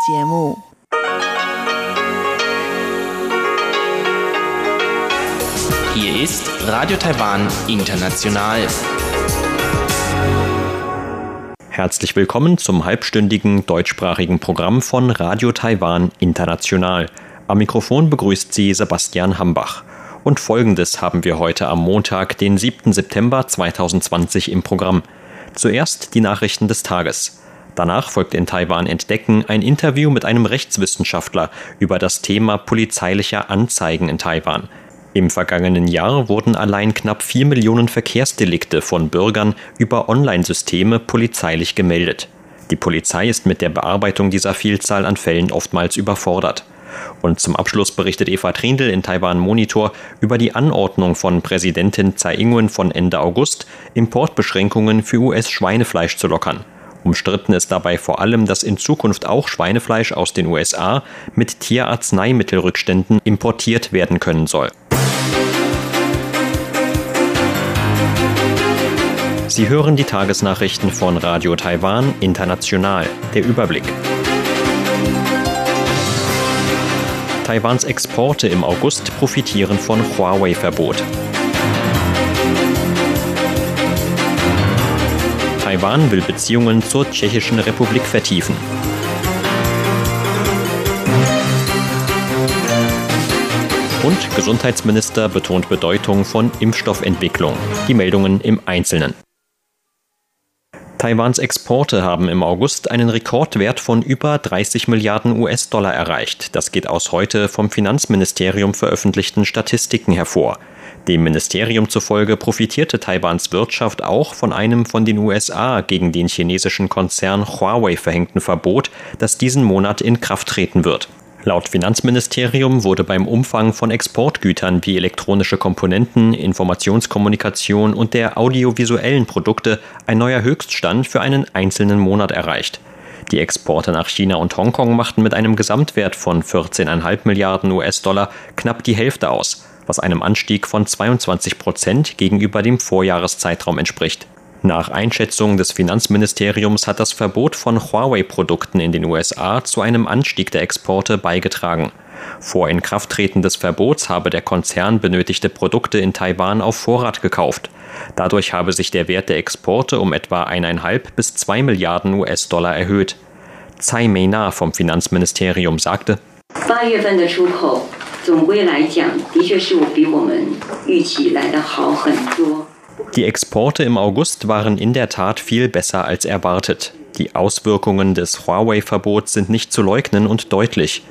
节目。Hier ist Radio Taiwan International. Herzlich willkommen zum halbstündigen deutschsprachigen Programm von Radio Taiwan International. Am Mikrofon begrüßt Sie Sebastian Hambach. Und folgendes haben wir heute am Montag, den 7. September 2020 im Programm. Zuerst die Nachrichten des Tages. Danach folgt in Taiwan Entdecken ein Interview mit einem Rechtswissenschaftler über das Thema polizeilicher Anzeigen in Taiwan. Im vergangenen Jahr wurden allein knapp 4 Millionen Verkehrsdelikte von Bürgern über Online-Systeme polizeilich gemeldet. Die Polizei ist mit der Bearbeitung dieser Vielzahl an Fällen oftmals überfordert. Und zum Abschluss berichtet Eva Trindl in Taiwan Monitor über die Anordnung von Präsidentin Tsai Ing-wen von Ende August, Importbeschränkungen für US-Schweinefleisch zu lockern. Umstritten ist dabei vor allem, dass in Zukunft auch Schweinefleisch aus den USA mit Tierarzneimittelrückständen importiert werden können soll. Sie hören die Tagesnachrichten von Radio Taiwan International. Der Überblick. Taiwans Exporte im August profitieren von Huawei-Verbot. Taiwan will Beziehungen zur Tschechischen Republik vertiefen. Und Gesundheitsminister betont Bedeutung von Impfstoffentwicklung. Die Meldungen im Einzelnen. Taiwans Exporte haben im August einen Rekordwert von über 30 Milliarden US-Dollar erreicht. Das geht aus heute vom Finanzministerium veröffentlichten Statistiken hervor. Dem Ministerium zufolge profitierte Taiwans Wirtschaft auch von einem von den USA gegen den chinesischen Konzern Huawei verhängten Verbot, das diesen Monat in Kraft treten wird. Laut Finanzministerium wurde beim Umfang von Exportgütern wie elektronische Komponenten, Informationskommunikation und der audiovisuellen Produkte ein neuer Höchststand für einen einzelnen Monat erreicht. Die Exporte nach China und Hongkong machten mit einem Gesamtwert von 14,5 Milliarden US-Dollar knapp die Hälfte aus, was einem Anstieg von 22 Prozent gegenüber dem Vorjahreszeitraum entspricht. Nach Einschätzung des Finanzministeriums hat das Verbot von Huawei-Produkten in den USA zu einem Anstieg der Exporte beigetragen. Vor Inkrafttreten des Verbots habe der Konzern benötigte Produkte in Taiwan auf Vorrat gekauft. Dadurch habe sich der Wert der Exporte um etwa 1,5 bis 2 Milliarden US-Dollar erhöht. Tsai Mei-na vom Finanzministerium sagte, 八月份的出口 总归来讲，的确是我比我们预期来的好很多。die Exporte im August waren in der Tat viel besser als erwartet. Die Auswirkungen des Huawei-Verbots sind nicht zu leugnen und deutlich.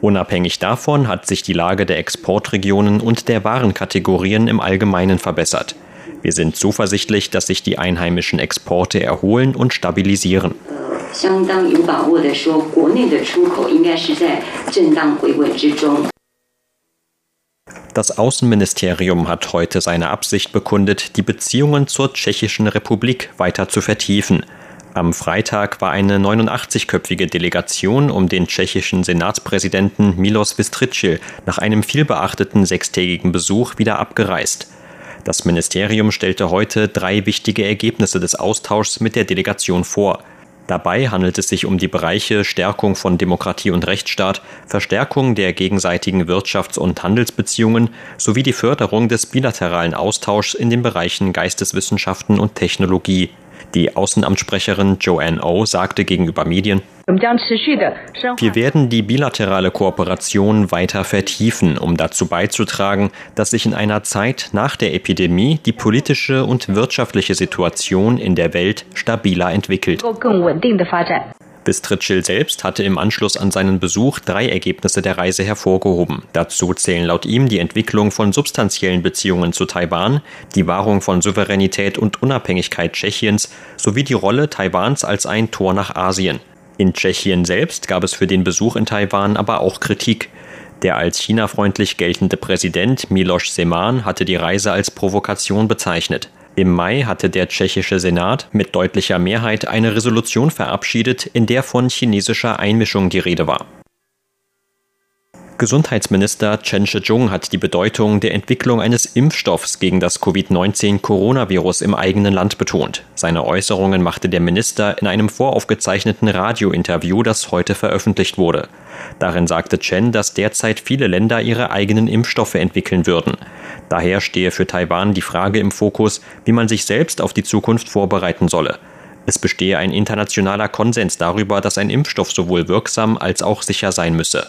Unabhängig davon hat sich die Lage der Exportregionen und der Warenkategorien im Allgemeinen verbessert. Wir sind zuversichtlich, dass sich die einheimischen Exporte erholen und stabilisieren. das Außenministerium hat heute seine Absicht bekundet, die Beziehungen zur Tschechischen Republik weiter zu vertiefen. Am Freitag war eine 89-köpfige Delegation um den tschechischen Senatspräsidenten Milos Vystrčil nach einem vielbeachteten sechstägigen Besuch wieder abgereist. Das Ministerium stellte heute drei wichtige Ergebnisse des Austauschs mit der Delegation vor. Dabei handelt es sich um die Bereiche Stärkung von Demokratie und Rechtsstaat, Verstärkung der gegenseitigen Wirtschafts- und Handelsbeziehungen sowie die Förderung des bilateralen Austauschs in den Bereichen Geisteswissenschaften und Technologie. Die Außenamtssprecherin Joanne O sagte gegenüber Medien, wir werden die bilaterale Kooperation weiter vertiefen, um dazu beizutragen, dass sich in einer Zeit nach der Epidemie die politische und wirtschaftliche Situation in der Welt stabiler entwickelt. Bistritschil selbst hatte im Anschluss an seinen Besuch drei Ergebnisse der Reise hervorgehoben. Dazu zählen laut ihm die Entwicklung von substanziellen Beziehungen zu Taiwan, die Wahrung von Souveränität und Unabhängigkeit Tschechiens sowie die Rolle Taiwans als ein Tor nach Asien. In Tschechien selbst gab es für den Besuch in Taiwan aber auch Kritik. Der als China-freundlich geltende Präsident Miloš Zeman hatte die Reise als Provokation bezeichnet. Im Mai hatte der tschechische Senat mit deutlicher Mehrheit eine Resolution verabschiedet, in der von chinesischer Einmischung die Rede war. Gesundheitsminister Chen Shih-chung hat die Bedeutung der Entwicklung eines Impfstoffs gegen das Covid-19-Coronavirus im eigenen Land betont. Seine Äußerungen machte der Minister in einem voraufgezeichneten Radiointerview, das heute veröffentlicht wurde. Darin sagte Chen, dass derzeit viele Länder ihre eigenen Impfstoffe entwickeln würden. Daher stehe für Taiwan die Frage im Fokus, wie man sich selbst auf die Zukunft vorbereiten solle. Es bestehe ein internationaler Konsens darüber, dass ein Impfstoff sowohl wirksam als auch sicher sein müsse.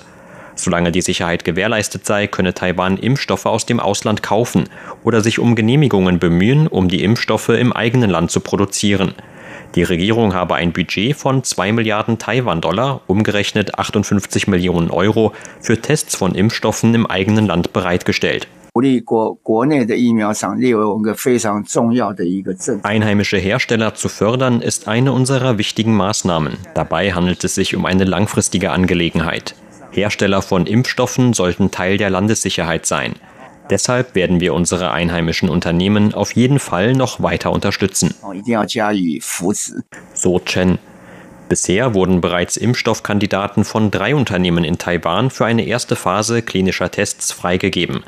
Solange die Sicherheit gewährleistet sei, könne Taiwan Impfstoffe aus dem Ausland kaufen oder sich um Genehmigungen bemühen, um die Impfstoffe im eigenen Land zu produzieren. Die Regierung habe ein Budget von 2 Milliarden Taiwan-Dollar, umgerechnet 58 Millionen Euro, für Tests von Impfstoffen im eigenen Land bereitgestellt. Einheimische Hersteller zu fördern ist eine unserer wichtigen Maßnahmen. Dabei handelt es sich um eine langfristige Angelegenheit. Hersteller von Impfstoffen sollten Teil der Landessicherheit sein. Deshalb werden wir unsere einheimischen Unternehmen auf jeden Fall noch weiter unterstützen. So Chen. Bisher wurden bereits Impfstoffkandidaten von drei Unternehmen in Taiwan für eine erste Phase klinischer Tests freigegeben.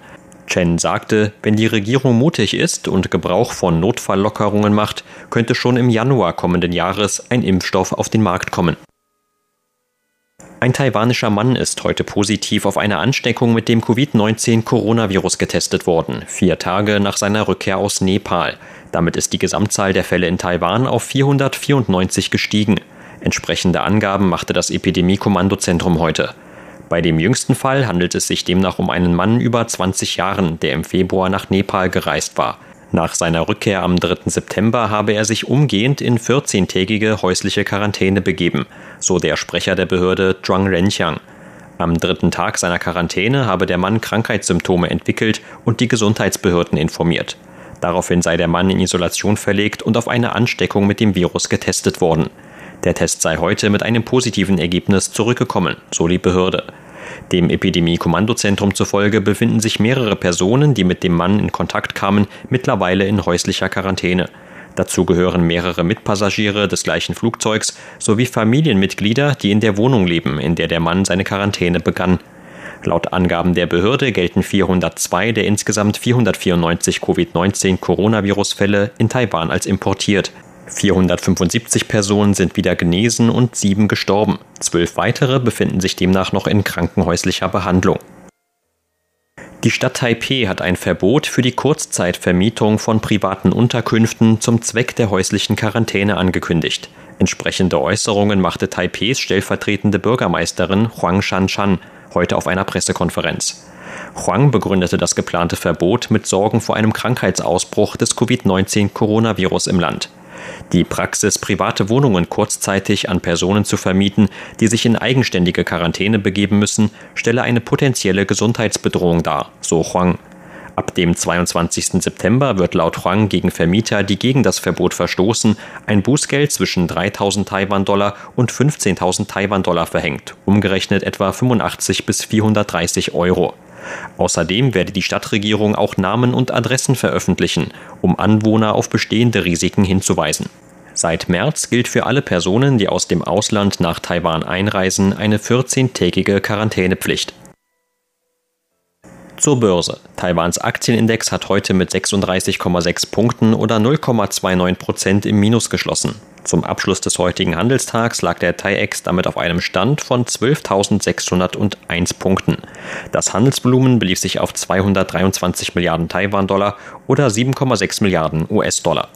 Chen sagte, wenn die Regierung mutig ist und Gebrauch von Notfalllockerungen macht, könnte schon im Januar kommenden Jahres ein Impfstoff auf den Markt kommen. Ein taiwanischer Mann ist heute positiv auf eine Ansteckung mit dem Covid-19-Coronavirus getestet worden, vier Tage nach seiner Rückkehr aus Nepal. Damit ist die Gesamtzahl der Fälle in Taiwan auf 494 gestiegen. Entsprechende Angaben machte das Epidemie-Kommandozentrum heute. Bei dem jüngsten Fall handelt es sich demnach um einen Mann über 20 Jahren, der im Februar nach Nepal gereist war. Nach seiner Rückkehr am 3. September habe er sich umgehend in 14-tägige häusliche Quarantäne begeben, so der Sprecher der Behörde Zhuang Renqiang. Am dritten Tag seiner Quarantäne habe der Mann Krankheitssymptome entwickelt und die Gesundheitsbehörden informiert. Daraufhin sei der Mann in Isolation verlegt und auf eine Ansteckung mit dem Virus getestet worden. Der Test sei heute mit einem positiven Ergebnis zurückgekommen, so die Behörde. Dem Epidemie-Kommandozentrum zufolge befinden sich mehrere Personen, die mit dem Mann in Kontakt kamen, mittlerweile in häuslicher Quarantäne. Dazu gehören mehrere Mitpassagiere des gleichen Flugzeugs sowie Familienmitglieder, die in der Wohnung leben, in der der Mann seine Quarantäne begann. Laut Angaben der Behörde gelten 402 der insgesamt 494 Covid-19-Coronavirus-Fälle in Taiwan als importiert. 475 Personen sind wieder genesen und sieben gestorben. Zwölf weitere befinden sich demnach noch in krankenhäuslicher Behandlung. Die Stadt Taipeh hat ein Verbot für die Kurzzeitvermietung von privaten Unterkünften zum Zweck der häuslichen Quarantäne angekündigt. Entsprechende Äußerungen machte Taipehs stellvertretende Bürgermeisterin Huang Shanshan heute auf einer Pressekonferenz. Huang begründete das geplante Verbot mit Sorgen vor einem Krankheitsausbruch des Covid-19-Coronavirus im Land. Die Praxis, private Wohnungen kurzzeitig an Personen zu vermieten, die sich in eigenständige Quarantäne begeben müssen, stelle eine potenzielle Gesundheitsbedrohung dar, so Huang. Ab dem 22. September wird laut Huang gegen Vermieter, die gegen das Verbot verstoßen, ein Bußgeld zwischen 3000 Taiwan-Dollar und 15.000 Taiwan-Dollar verhängt, umgerechnet etwa 85 bis 430 Euro. Außerdem werde die Stadtregierung auch Namen und Adressen veröffentlichen, um Anwohner auf bestehende Risiken hinzuweisen. Seit März gilt für alle Personen, die aus dem Ausland nach Taiwan einreisen, eine 14-tägige Quarantänepflicht. Zur Börse. Taiwans Aktienindex hat heute mit 36,6 Punkten oder 0,29 Prozent im Minus geschlossen. Zum Abschluss des heutigen Handelstags lag der TAIEX damit auf einem Stand von 12.601 Punkten. Das Handelsvolumen belief sich auf 223 Milliarden Taiwan-Dollar oder 7,6 Milliarden US-Dollar.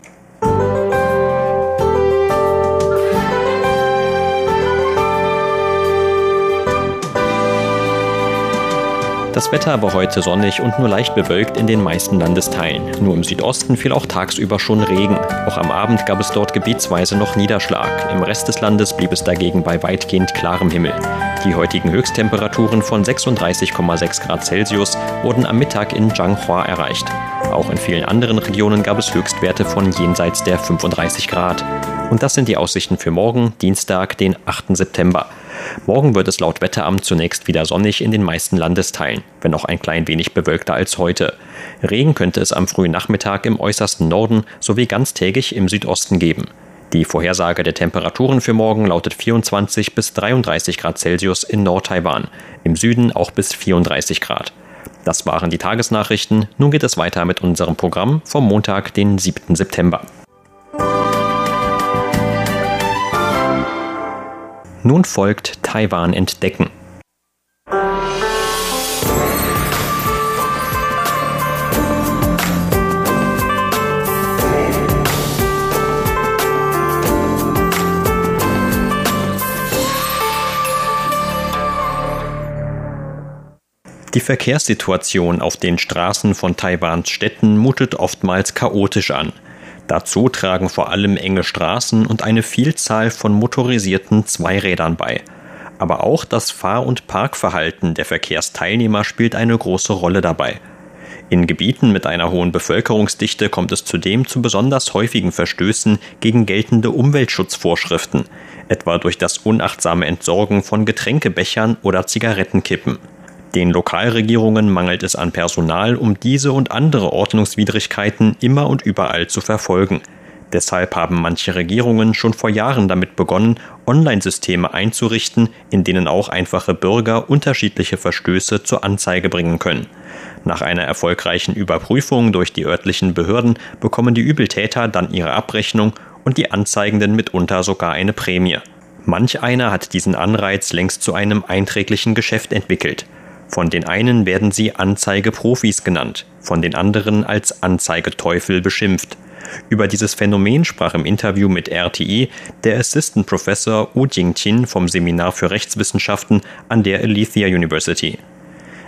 Das Wetter war heute sonnig und nur leicht bewölkt in den meisten Landesteilen. Nur im Südosten fiel auch tagsüber schon Regen. Auch am Abend gab es dort gebietsweise noch Niederschlag. Im Rest des Landes blieb es dagegen bei weitgehend klarem Himmel. Die heutigen Höchsttemperaturen von 36,6 Grad Celsius wurden am Mittag in Zhanghua erreicht. Auch in vielen anderen Regionen gab es Höchstwerte von jenseits der 35 Grad. Und das sind die Aussichten für morgen, Dienstag, den 8. September. Morgen wird es laut Wetteramt zunächst wieder sonnig in den meisten Landesteilen, wenn auch ein klein wenig bewölkter als heute. Regen könnte es am frühen Nachmittag im äußersten Norden sowie ganztägig im Südosten geben. Die Vorhersage der Temperaturen für morgen lautet 24 bis 33 Grad Celsius in Nord-Taiwan, im Süden auch bis 34 Grad. Das waren die Tagesnachrichten. Nun geht es weiter mit unserem Programm vom Montag, den 7. September. Nun folgt Taiwan entdecken. Die Verkehrssituation auf den Straßen von Taiwans Städten mutet oftmals chaotisch an. Dazu tragen vor allem enge Straßen und eine Vielzahl von motorisierten Zweirädern bei. Aber auch das Fahr- und Parkverhalten der Verkehrsteilnehmer spielt eine große Rolle dabei. In Gebieten mit einer hohen Bevölkerungsdichte kommt es zudem zu besonders häufigen Verstößen gegen geltende Umweltschutzvorschriften, etwa durch das unachtsame Entsorgen von Getränkebechern oder Zigarettenkippen. Den Lokalregierungen mangelt es an Personal, um diese und andere Ordnungswidrigkeiten immer und überall zu verfolgen. Deshalb haben manche Regierungen schon vor Jahren damit begonnen, Online-Systeme einzurichten, in denen auch einfache Bürger unterschiedliche Verstöße zur Anzeige bringen können. Nach einer erfolgreichen Überprüfung durch die örtlichen Behörden bekommen die Übeltäter dann ihre Abrechnung und die Anzeigenden mitunter sogar eine Prämie. Manch einer hat diesen Anreiz längst zu einem einträglichen Geschäft entwickelt. Von den einen werden sie Anzeigeprofis genannt, von den anderen als Anzeigeteufel beschimpft. Über dieses Phänomen sprach im Interview mit RTI der Assistant Professor Wu Jingqin vom Seminar für Rechtswissenschaften an der Alethea University.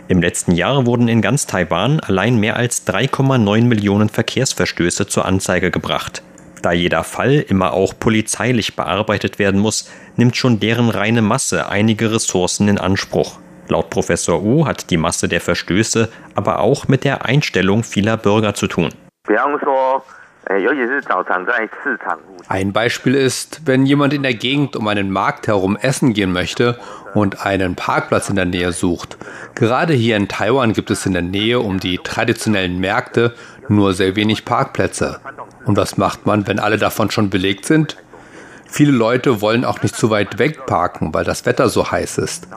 Im letzten Jahr wurden in ganz Taiwan allein mehr als 3,9 Millionen Verkehrsverstöße zur Anzeige gebracht. Da jeder Fall immer auch polizeilich bearbeitet werden muss, nimmt schon deren reine Masse einige Ressourcen in Anspruch. Laut Professor Wu hat die Masse der Verstöße aber auch mit der Einstellung vieler Bürger zu tun. Ein Beispiel ist, wenn jemand in der Gegend um einen Markt herum essen gehen möchte und einen Parkplatz in der Nähe sucht. Gerade hier in Taiwan gibt es in der Nähe um die traditionellen Märkte nur sehr wenig Parkplätze. Und was macht man, wenn alle davon schon belegt sind? Viele Leute wollen auch nicht zu weit weg parken, weil das Wetter so heiß ist.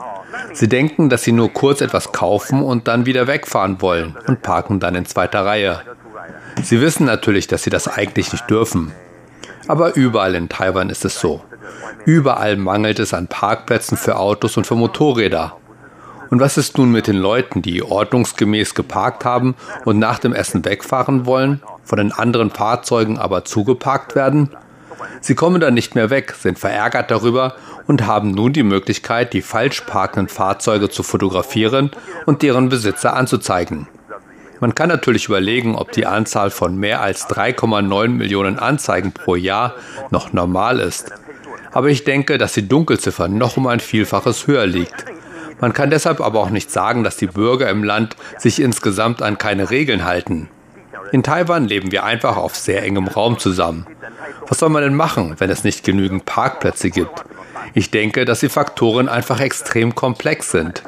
Sie denken, dass sie nur kurz etwas kaufen und dann wieder wegfahren wollen und parken dann in zweiter Reihe. Sie wissen natürlich, dass sie das eigentlich nicht dürfen. Aber überall in Taiwan ist es so. Überall mangelt es an Parkplätzen für Autos und für Motorräder. Und was ist nun mit den Leuten, die ordnungsgemäß geparkt haben und nach dem Essen wegfahren wollen, von den anderen Fahrzeugen aber zugeparkt werden? Sie kommen dann nicht mehr weg, sind verärgert darüber und haben nun die Möglichkeit, die falsch parkenden Fahrzeuge zu fotografieren und deren Besitzer anzuzeigen. Man kann natürlich überlegen, ob die Anzahl von mehr als 3,9 Millionen Anzeigen pro Jahr noch normal ist. Aber ich denke, dass die Dunkelziffer noch um ein Vielfaches höher liegt. Man kann deshalb aber auch nicht sagen, dass die Bürger im Land sich insgesamt an keine Regeln halten. In Taiwan leben wir einfach auf sehr engem Raum zusammen. Was soll man denn machen, wenn es nicht genügend Parkplätze gibt? Ich denke, dass die Faktoren einfach extrem komplex sind.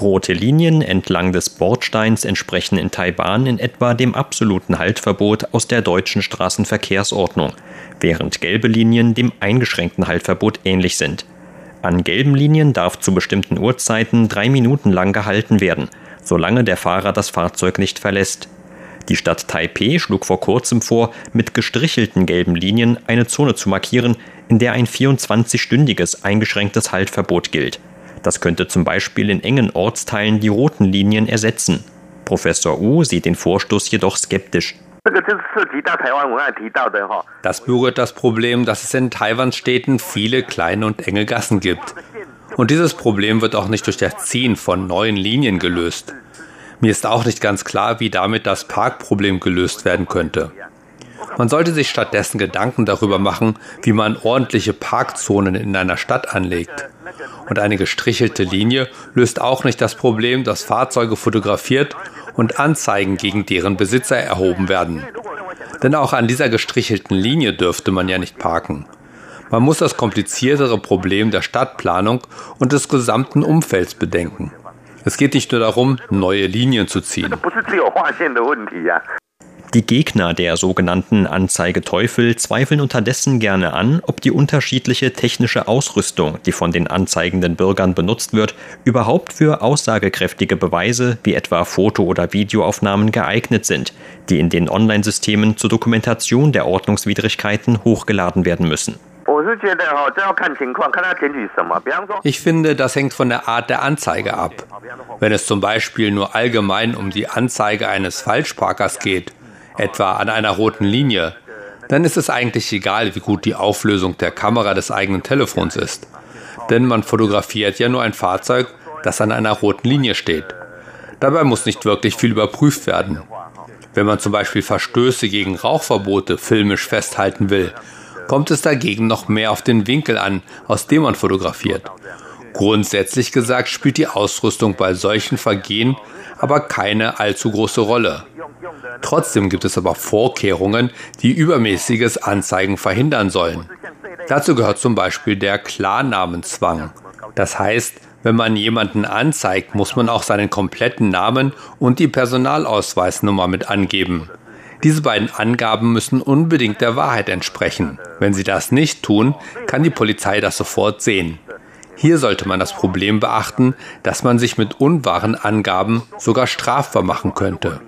Rote Linien entlang des Bordsteins entsprechen in Taiwan in etwa dem absoluten Haltverbot aus der deutschen Straßenverkehrsordnung, während gelbe Linien dem eingeschränkten Haltverbot ähnlich sind. An gelben Linien darf zu bestimmten Uhrzeiten drei Minuten lang gehalten werden, solange der Fahrer das Fahrzeug nicht verlässt. Die Stadt Taipeh schlug vor kurzem vor, mit gestrichelten gelben Linien eine Zone zu markieren, in der ein 24-stündiges eingeschränktes Haltverbot gilt. Das könnte zum Beispiel in engen Ortsteilen die roten Linien ersetzen. Professor Wu sieht den Vorstoß jedoch skeptisch. Das berührt das Problem, dass es in Taiwans Städten viele kleine und enge Gassen gibt. Und dieses Problem wird auch nicht durch das Ziehen von neuen Linien gelöst. Mir ist auch nicht ganz klar, wie damit das Parkproblem gelöst werden könnte. Man sollte sich stattdessen Gedanken darüber machen, wie man ordentliche Parkzonen in einer Stadt anlegt. Und eine gestrichelte Linie löst auch nicht das Problem, dass Fahrzeuge fotografiert und Anzeigen gegen deren Besitzer erhoben werden. Denn auch an dieser gestrichelten Linie dürfte man ja nicht parken. Man muss das kompliziertere Problem der Stadtplanung und des gesamten Umfelds bedenken. Es geht nicht nur darum, neue Linien zu ziehen. Die Gegner der sogenannten Anzeigeteufel zweifeln unterdessen gerne an, ob die unterschiedliche technische Ausrüstung, die von den anzeigenden Bürgern benutzt wird, überhaupt für aussagekräftige Beweise wie etwa Foto- oder Videoaufnahmen geeignet sind, die in den Online-Systemen zur Dokumentation der Ordnungswidrigkeiten hochgeladen werden müssen. Ich finde, das hängt von der Art der Anzeige ab. Wenn es zum Beispiel nur allgemein um die Anzeige eines Falschparkers geht, etwa an einer roten Linie, dann ist es eigentlich egal, wie gut die Auflösung der Kamera des eigenen Telefons ist. Denn man fotografiert ja nur ein Fahrzeug, das an einer roten Linie steht. Dabei muss nicht wirklich viel überprüft werden. Wenn man zum Beispiel Verstöße gegen Rauchverbote filmisch festhalten will, kommt es dagegen noch mehr auf den Winkel an, aus dem man fotografiert. Grundsätzlich gesagt spielt die Ausrüstung bei solchen Vergehen aber keine allzu große Rolle. Trotzdem gibt es aber Vorkehrungen, die übermäßiges Anzeigen verhindern sollen. Dazu gehört zum Beispiel der Klarnamenzwang. Das heißt, wenn man jemanden anzeigt, muss man auch seinen kompletten Namen und die Personalausweisnummer mit angeben. Diese beiden Angaben müssen unbedingt der Wahrheit entsprechen. Wenn sie das nicht tun, kann die Polizei das sofort sehen. Hier sollte man das Problem beachten, dass man sich mit unwahren Angaben sogar strafbar machen könnte.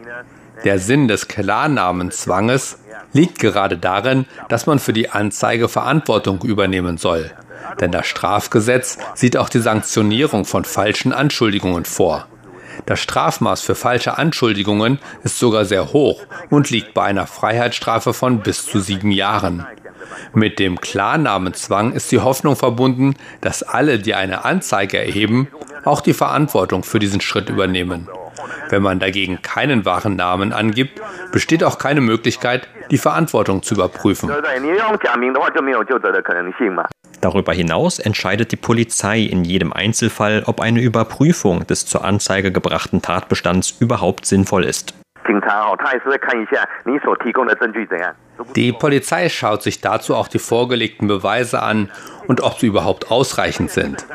Der Sinn des Klarnamenzwanges liegt gerade darin, dass man für die Anzeige Verantwortung übernehmen soll. Denn das Strafgesetz sieht auch die Sanktionierung von falschen Anschuldigungen vor. Das Strafmaß für falsche Anschuldigungen ist sogar sehr hoch und liegt bei einer Freiheitsstrafe von bis zu sieben Jahren. Mit dem Klarnamenzwang ist die Hoffnung verbunden, dass alle, die eine Anzeige erheben, auch die Verantwortung für diesen Schritt übernehmen. Wenn man dagegen keinen wahren Namen angibt, besteht auch keine Möglichkeit, die Verantwortung zu überprüfen. Darüber hinaus entscheidet die Polizei in jedem Einzelfall, ob eine Überprüfung des zur Anzeige gebrachten Tatbestands überhaupt sinnvoll ist. Die Polizei schaut sich dazu auch die vorgelegten Beweise an und ob sie überhaupt ausreichend sind.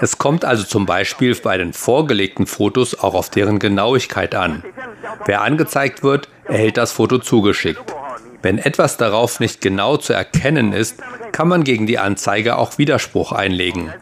Es kommt also zum Beispiel bei den vorgelegten Fotos auch auf deren Genauigkeit an. Wer angezeigt wird, erhält das Foto zugeschickt. Wenn etwas darauf nicht genau zu erkennen ist, kann man gegen die Anzeige auch Widerspruch einlegen.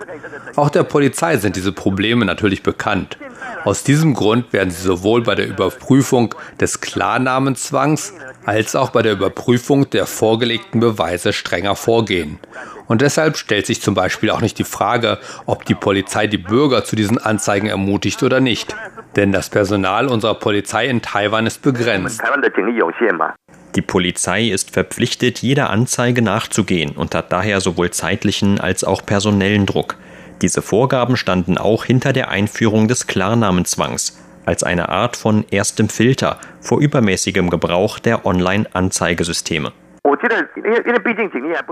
Auch der Polizei sind diese Probleme natürlich bekannt. Aus diesem Grund werden sie sowohl bei der Überprüfung des Klarnamenzwangs als auch bei der Überprüfung der vorgelegten Beweise strenger vorgehen. Und deshalb stellt sich zum Beispiel auch nicht die Frage, ob die Polizei die Bürger zu diesen Anzeigen ermutigt oder nicht. Denn das Personal unserer Polizei in Taiwan ist begrenzt. Die Polizei ist verpflichtet, jeder Anzeige nachzugehen und hat daher sowohl zeitlichen als auch personellen Druck. Diese Vorgaben standen auch hinter der Einführung des Klarnamenzwangs als eine Art von erstem Filter vor übermäßigem Gebrauch der Online-Anzeigesysteme.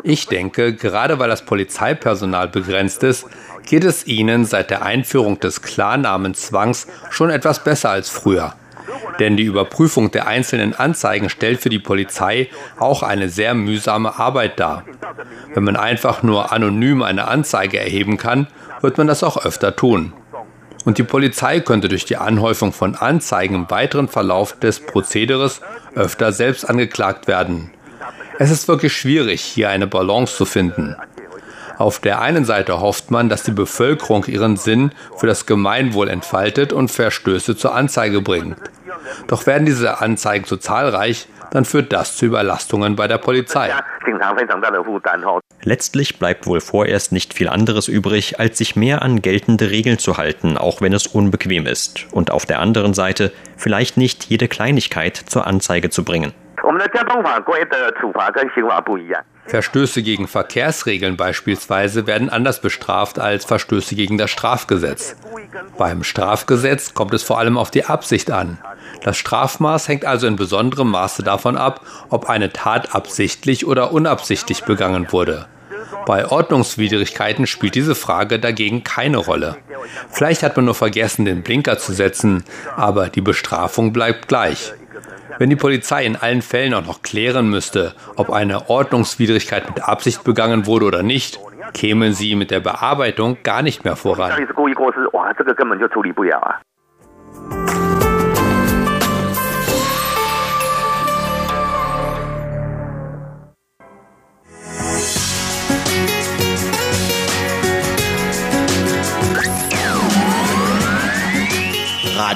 Ich denke, gerade weil das Polizeipersonal begrenzt ist, geht es ihnen seit der Einführung des Klarnamenzwangs schon etwas besser als früher. Denn die Überprüfung der einzelnen Anzeigen stellt für die Polizei auch eine sehr mühsame Arbeit dar. Wenn man einfach nur anonym eine Anzeige erheben kann, wird man das auch öfter tun. Und die Polizei könnte durch die Anhäufung von Anzeigen im weiteren Verlauf des Prozederes öfter selbst angeklagt werden. Es ist wirklich schwierig, hier eine Balance zu finden. Auf der einen Seite hofft man, dass die Bevölkerung ihren Sinn für das Gemeinwohl entfaltet und Verstöße zur Anzeige bringt. Doch werden diese Anzeigen zu zahlreich, dann führt das zu Überlastungen bei der Polizei. Letztlich bleibt wohl vorerst nicht viel anderes übrig, als sich mehr an geltende Regeln zu halten, auch wenn es unbequem ist, und auf der anderen Seite vielleicht nicht jede Kleinigkeit zur Anzeige zu bringen. Verstöße gegen Verkehrsregeln beispielsweise werden anders bestraft als Verstöße gegen das Strafgesetz. Beim Strafgesetz kommt es vor allem auf die Absicht an. Das Strafmaß hängt also in besonderem Maße davon ab, ob eine Tat absichtlich oder unabsichtlich begangen wurde. Bei Ordnungswidrigkeiten spielt diese Frage dagegen keine Rolle. Vielleicht hat man nur vergessen, den Blinker zu setzen, aber die Bestrafung bleibt gleich. Wenn die Polizei in allen Fällen auch noch klären müsste, ob eine Ordnungswidrigkeit mit Absicht begangen wurde oder nicht, kämen sie mit der Bearbeitung gar nicht mehr voran.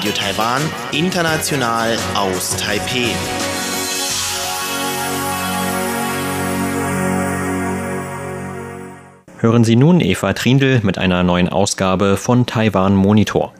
Radio Taiwan, international aus Taipeh. Hören Sie nun Eva Trindl mit einer neuen Ausgabe von Taiwan Monitor.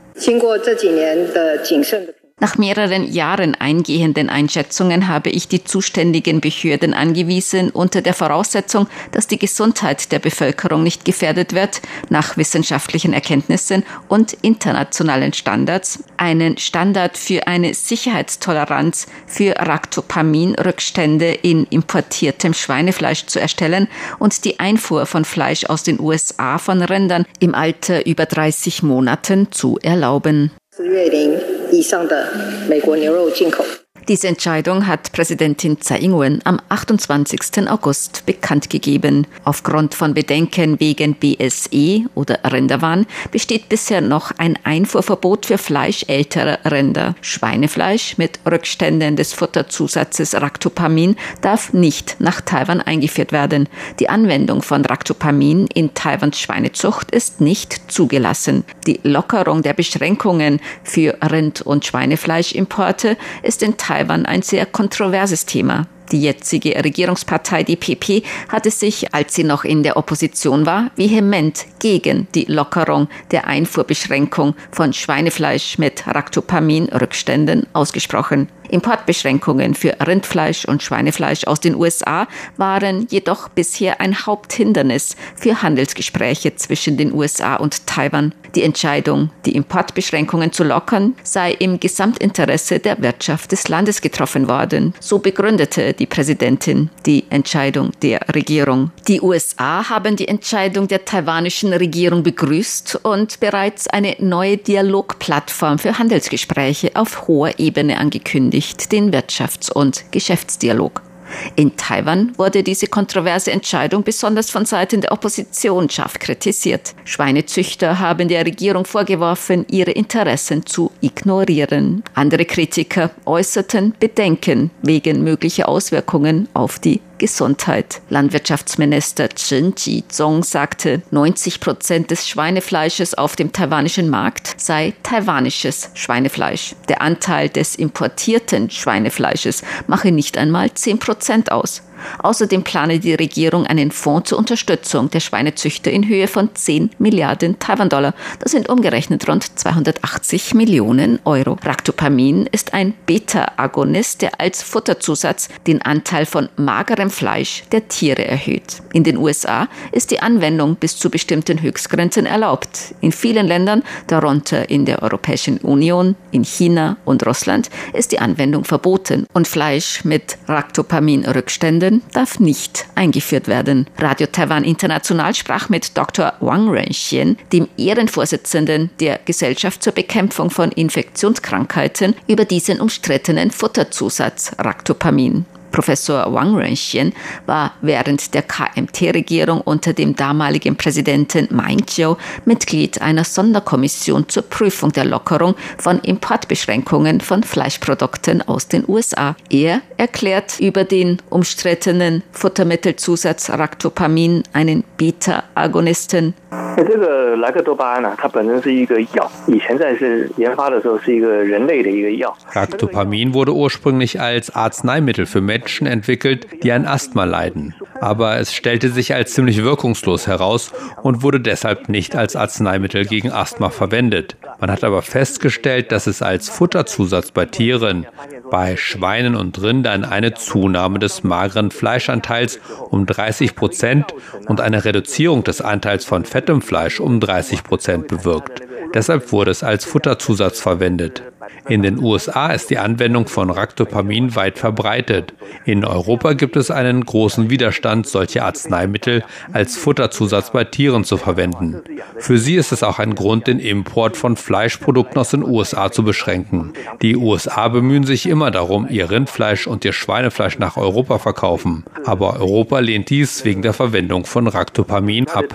Nach mehreren Jahren eingehenden Einschätzungen habe ich die zuständigen Behörden angewiesen, unter der Voraussetzung, dass die Gesundheit der Bevölkerung nicht gefährdet wird, nach wissenschaftlichen Erkenntnissen und internationalen Standards, einen Standard für eine Sicherheitstoleranz für Raktopaminrückstände in importiertem Schweinefleisch zu erstellen und die Einfuhr von Fleisch aus den USA von Rändern im Alter über 30 Monaten zu erlauben. 四月龄以上的美国牛肉进口。Diese Entscheidung hat Präsidentin Tsai Ing-wen am 28. August bekannt gegeben. Aufgrund von Bedenken wegen BSE oder Rinderwahn besteht bisher noch ein Einfuhrverbot für Fleisch älterer Rinder. Schweinefleisch mit Rückständen des Futterzusatzes Ractopamin darf nicht nach Taiwan eingeführt werden. Die Anwendung von Ractopamin in Taiwans Schweinezucht ist nicht zugelassen. Die Lockerung der Beschränkungen für Rind- und Schweinefleischimporte ist in Taiwan Taiwan ein sehr kontroverses Thema. Die jetzige Regierungspartei, die PP, hatte sich, als sie noch in der Opposition war, vehement gegen die Lockerung der Einfuhrbeschränkung von Schweinefleisch mit Ractopamin-Rückständen ausgesprochen. Importbeschränkungen für Rindfleisch und Schweinefleisch aus den USA waren jedoch bisher ein Haupthindernis für Handelsgespräche zwischen den USA und Taiwan. Die Entscheidung, die Importbeschränkungen zu lockern, sei im Gesamtinteresse der Wirtschaft des Landes getroffen worden. So begründete die Präsidentin die Entscheidung der Regierung. Die USA haben die Entscheidung der taiwanischen Regierung begrüßt und bereits eine neue Dialogplattform für Handelsgespräche auf hoher Ebene angekündigt den Wirtschafts- und Geschäftsdialog. In Taiwan wurde diese kontroverse Entscheidung besonders von Seiten der Opposition scharf kritisiert. Schweinezüchter haben der Regierung vorgeworfen, ihre Interessen zu ignorieren. Andere Kritiker äußerten Bedenken wegen möglicher Auswirkungen auf die Gesundheit. Landwirtschaftsminister Chen Ji-zong sagte, 90 Prozent des Schweinefleisches auf dem taiwanischen Markt sei taiwanisches Schweinefleisch. Der Anteil des importierten Schweinefleisches mache nicht einmal 10 Prozent aus. Außerdem plane die Regierung einen Fonds zur Unterstützung der Schweinezüchter in Höhe von 10 Milliarden Taiwan-Dollar. Das sind umgerechnet rund 280 Millionen Euro. Ractopamin ist ein Beta-Agonist, der als Futterzusatz den Anteil von magerem Fleisch der Tiere erhöht. In den USA ist die Anwendung bis zu bestimmten Höchstgrenzen erlaubt. In vielen Ländern, darunter in der Europäischen Union, in China und Russland, ist die Anwendung verboten und Fleisch mit Ractopamin-Rückständen Studien darf nicht eingeführt werden. Radio Taiwan International sprach mit Dr. Wang Renxian, dem Ehrenvorsitzenden der Gesellschaft zur Bekämpfung von Infektionskrankheiten, über diesen umstrittenen Futterzusatz Ractopamin. Professor Wang Renxian war während der KMT-Regierung unter dem damaligen Präsidenten Ma Ying-jeou Mitglied einer Sonderkommission zur Prüfung der Lockerung von Importbeschränkungen von Fleischprodukten aus den USA. Er erklärt über den umstrittenen Futtermittelzusatz Ractopamin einen Beta-Agonisten. 这个莱克多巴胺呢，它本身是一个药，以前在是研发的时候是一个人类的一个药。Ractopamin wurde ursprünglich als Arzneimittel für Menschen entwickelt, die an Asthma leiden. Aber es stellte sich als ziemlich wirkungslos heraus und wurde deshalb nicht als Arzneimittel gegen Asthma verwendet. Man hat aber festgestellt, dass es als Futterzusatz bei Tieren, bei Schweinen und Rindern eine Zunahme des mageren Fleischanteils um 30 Prozent und eine Reduzierung des Anteils von fettem Fleisch um 30 Prozent bewirkt. Deshalb wurde es als Futterzusatz verwendet. In den USA ist die Anwendung von Ractopamin weit verbreitet. In Europa gibt es einen großen Widerstand, solche Arzneimittel als Futterzusatz bei Tieren zu verwenden. Für sie ist es auch ein Grund, den Import von Fleischprodukten aus den USA zu beschränken. Die USA bemühen sich immer darum, ihr Rindfleisch und ihr Schweinefleisch nach Europa verkaufen. Aber Europa lehnt dies wegen der Verwendung von Ractopamin ab.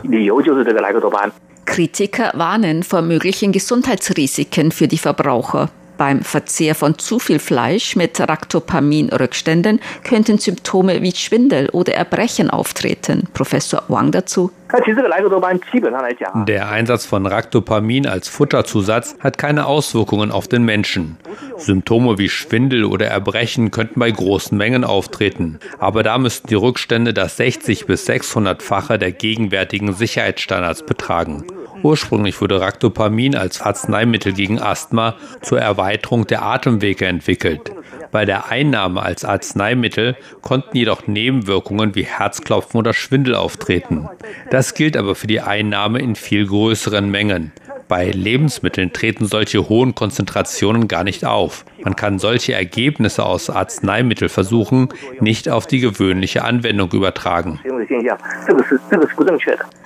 Kritiker warnen vor möglichen Gesundheitsrisiken für die Verbraucher. Beim Verzehr von zu viel Fleisch mit Ractopamin-Rückständen könnten Symptome wie Schwindel oder Erbrechen auftreten. Professor Wang dazu. Der Einsatz von Ractopamin als Futterzusatz hat keine Auswirkungen auf den Menschen. Symptome wie Schwindel oder Erbrechen könnten bei großen Mengen auftreten. Aber da müssten die Rückstände das 60 bis 600-fache der gegenwärtigen Sicherheitsstandards betragen. Ursprünglich wurde Ractopamin als Arzneimittel gegen Asthma zur Erweiterung der Atemwege entwickelt. Bei der Einnahme als Arzneimittel konnten jedoch Nebenwirkungen wie Herzklopfen oder Schwindel auftreten. Das gilt aber für die Einnahme in viel größeren Mengen. Bei Lebensmitteln treten solche hohen Konzentrationen gar nicht auf. Man kann solche Ergebnisse aus Arzneimittelversuchen nicht auf die gewöhnliche Anwendung übertragen.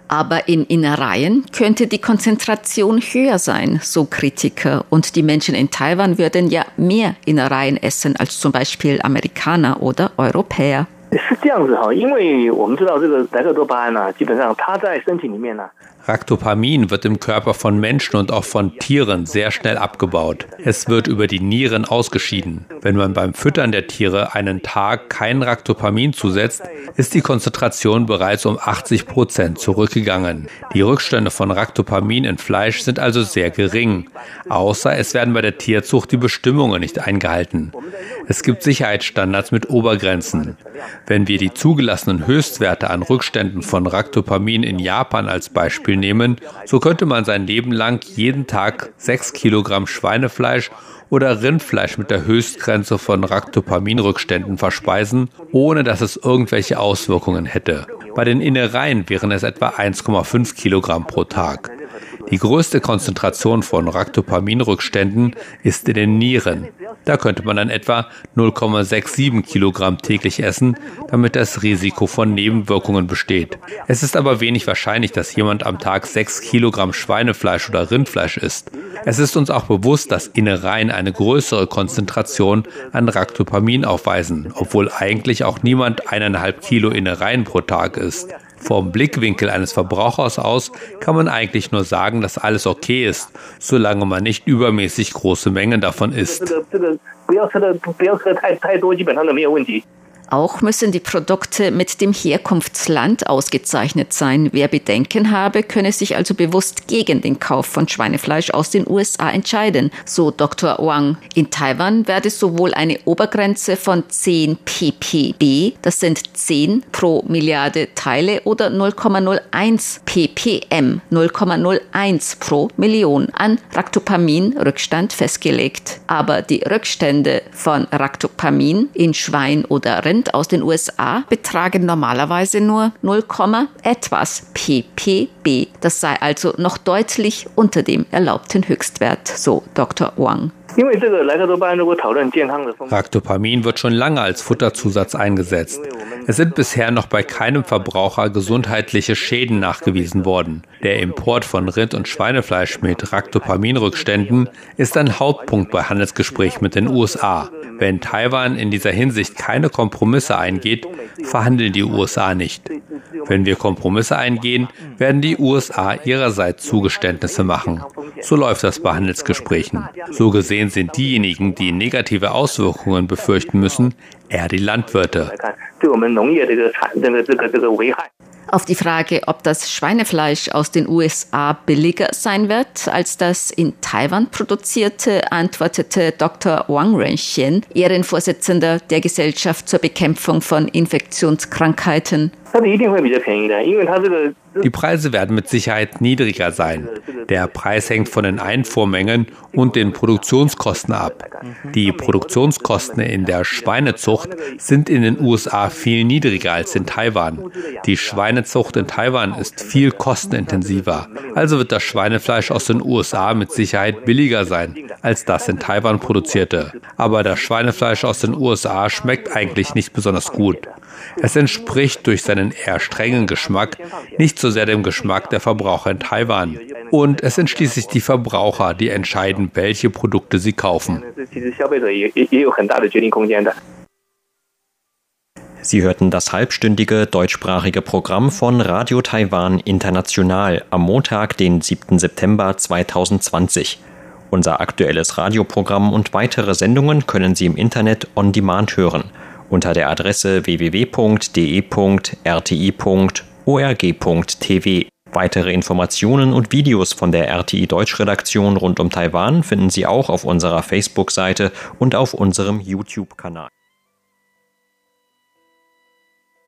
Aber in Innereien könnte die Konzentration höher sein, so Kritiker. Und die Menschen in Taiwan würden ja mehr Innereien essen als zum Beispiel Amerikaner oder Europäer. Ractopamin wird im Körper von Menschen und auch von Tieren sehr schnell abgebaut. Es wird über die Nieren ausgeschieden. Wenn man beim Füttern der Tiere einen Tag kein Ractopamin zusetzt, ist die Konzentration bereits um 80 Prozent zurückgegangen. Die Rückstände von Ractopamin in Fleisch sind also sehr gering, außer es werden bei der Tierzucht die Bestimmungen nicht eingehalten. Es gibt Sicherheitsstandards mit Obergrenzen. Wenn wir die zugelassenen Höchstwerte an Rückständen von Ractopamin in Japan als Beispiel nehmen, so könnte man sein Leben lang jeden Tag 6 Kilogramm Schweinefleisch oder Rindfleisch mit der Höchstgrenze von Ractopamin-Rückständen verspeisen, ohne dass es irgendwelche Auswirkungen hätte. Bei den Innereien wären es etwa 1,5 Kilogramm pro Tag. Die größte Konzentration von Ractopamin-Rückständen ist in den Nieren. Da könnte man dann etwa 0,67 Kilogramm täglich essen, damit das Risiko von Nebenwirkungen besteht. Es ist aber wenig wahrscheinlich, dass jemand am Tag 6 Kilogramm Schweinefleisch oder Rindfleisch isst. Es ist uns auch bewusst, dass Innereien eine größere Konzentration an Ractopamin aufweisen, obwohl eigentlich auch niemand eineinhalb Kilo Innereien pro Tag isst. Vom Blickwinkel eines Verbrauchers aus kann man eigentlich nur sagen, dass alles okay ist, solange man nicht übermäßig große Mengen davon isst. Auch müssen die Produkte mit dem Herkunftsland ausgezeichnet sein. Wer Bedenken habe, könne sich also bewusst gegen den Kauf von Schweinefleisch aus den USA entscheiden, so Dr. Wang. In Taiwan werde sowohl eine Obergrenze von 10 ppb, das sind 10 pro Milliarde Teile, oder 0,01 ppm, 0,01 pro Million an Ractopamin-Rückstand festgelegt. Aber die Rückstände von Ractopamin in Schwein oder Rind Prozent aus den USA betragen normalerweise nur 0, etwas ppb. Das sei also noch deutlich unter dem erlaubten Höchstwert, so Dr. Wang. Ractopamin wird schon lange als Futterzusatz eingesetzt. Es sind bisher noch bei keinem Verbraucher gesundheitliche Schäden nachgewiesen worden. Der Import von Rind- und Schweinefleisch mit Ractopaminrückständen ist ein Hauptpunkt bei Handelsgesprächen mit den USA. Wenn Taiwan in dieser Hinsicht keine Kompromisse eingeht, verhandeln die USA nicht. Wenn wir Kompromisse eingehen, werden die USA ihrerseits Zugeständnisse machen. So läuft das bei Handelsgesprächen. So gesehen sind diejenigen, die negative Auswirkungen befürchten müssen, eher die Landwirte. Auf die Frage, ob das Schweinefleisch aus den USA billiger sein wird als das in Taiwan produzierte, antwortete Dr. Wang Renxian, Ehrenvorsitzender der Gesellschaft zur Bekämpfung von Infektionskrankheiten. Die Preise werden mit Sicherheit niedriger sein. Der Preis hängt von den Einfuhrmengen und den Produktionskosten ab. Die Produktionskosten in der Schweinezucht sind in den USA viel niedriger als in Taiwan. Die Schweinezucht in Taiwan ist viel kostenintensiver. Also wird das Schweinefleisch aus den USA mit Sicherheit billiger sein als das in Taiwan produzierte. Aber das Schweinefleisch aus den USA schmeckt eigentlich nicht besonders gut. Es entspricht durch seinen eher strengen Geschmack nicht so sehr dem Geschmack der Verbraucher in Taiwan. Und es sind schließlich die Verbraucher, die entscheiden, welche Produkte sie kaufen. Sie hörten das halbstündige deutschsprachige Programm von Radio Taiwan International am Montag, den 7. September 2020. Unser aktuelles Radioprogramm und weitere Sendungen können Sie im Internet on demand hören unter der Adresse www.de.rti.org.tv. Weitere Informationen und Videos von der RTI Deutschredaktion rund um Taiwan finden Sie auch auf unserer Facebook-Seite und auf unserem YouTube-Kanal.